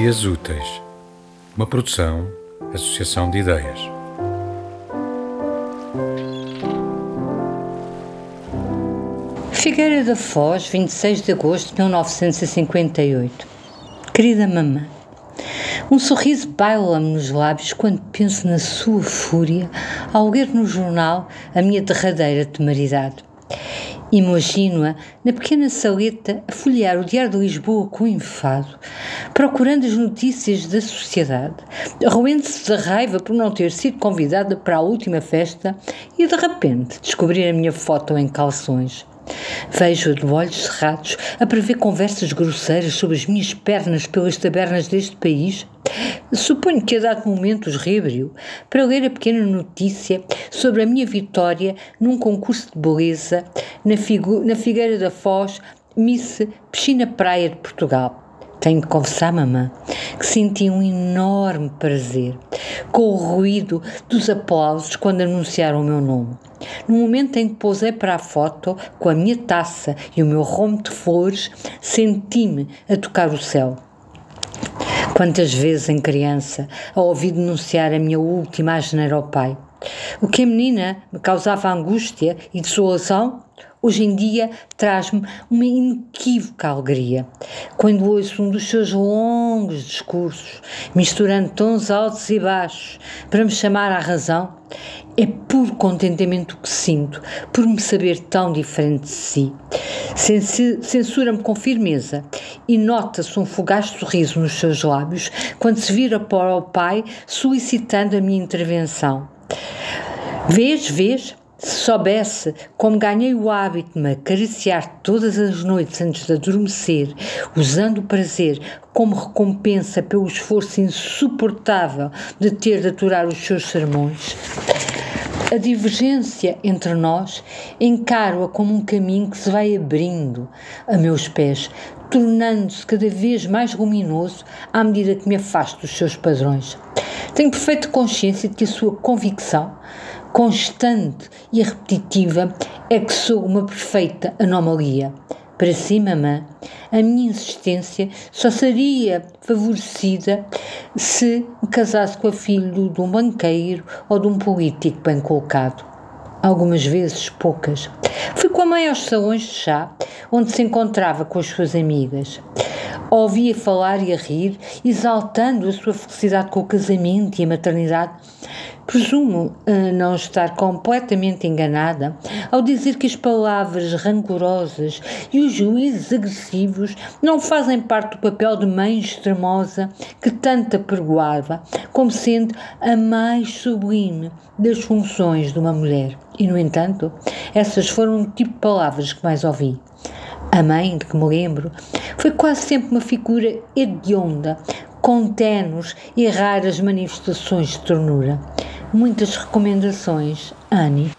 Dias Úteis, uma produção, associação de ideias. Figueira da Foz, 26 de agosto de 1958. Querida mamã, um sorriso baila-me nos lábios quando penso na sua fúria ao ler no jornal a minha derradeira temeridade. Imagino-a na pequena saleta a folhear o Diário de Lisboa com enfado, procurando as notícias da sociedade, roendo-se de raiva por não ter sido convidada para a última festa e de repente descobrir a minha foto em calções. Vejo-a de olhos cerrados a prever conversas grosseiras sobre as minhas pernas pelas tabernas deste país. Suponho que a dado momento os reabriu para ler a pequena notícia sobre a minha vitória num concurso de beleza na, na Figueira da Foz, Miss Piscina Praia de Portugal. Tenho de confessar, mamã, que senti um enorme prazer com o ruído dos aplausos quando anunciaram o meu nome. No momento em que pousei para a foto, com a minha taça e o meu ramo de flores, senti-me a tocar o céu. Quantas vezes em criança a ouvi denunciar a minha última asneira ao pai. O que a menina me causava angústia e desolação, hoje em dia traz-me uma inequívoca alegria. Quando ouço um dos seus longos discursos, misturando tons altos e baixos, para me chamar à razão, é puro contentamento que sinto por me saber tão diferente de si. Censura-me com firmeza e nota-se um fugaz sorriso nos seus lábios quando se vira para o pai solicitando a minha intervenção. Vês, vês, se soubesse como ganhei o hábito de me acariciar todas as noites antes de adormecer, usando o prazer como recompensa pelo esforço insuportável de ter de aturar os seus sermões, a divergência entre nós encaro-a como um caminho que se vai abrindo a meus pés, tornando-se cada vez mais luminoso à medida que me afasto dos seus padrões. Tenho perfeita consciência de que a sua convicção, constante e repetitiva, é que sou uma perfeita anomalia. Para si, mamã, a minha insistência só seria favorecida se me casasse com a filho de um banqueiro ou de um político bem colocado. Algumas vezes, poucas. Fui com a mãe aos salões de chá, onde se encontrava com as suas amigas. Ouvia falar e a rir, exaltando a sua felicidade com o casamento e a maternidade, Presumo uh, não estar completamente enganada ao dizer que as palavras rancorosas e os juízes agressivos não fazem parte do papel de mãe extremosa que tanto apregoava como sendo a mais sublime das funções de uma mulher. E, no entanto, essas foram o tipo de palavras que mais ouvi. A mãe, de que me lembro, foi quase sempre uma figura hedionda, com tenos e raras manifestações de ternura. Muitas recomendações, Annie.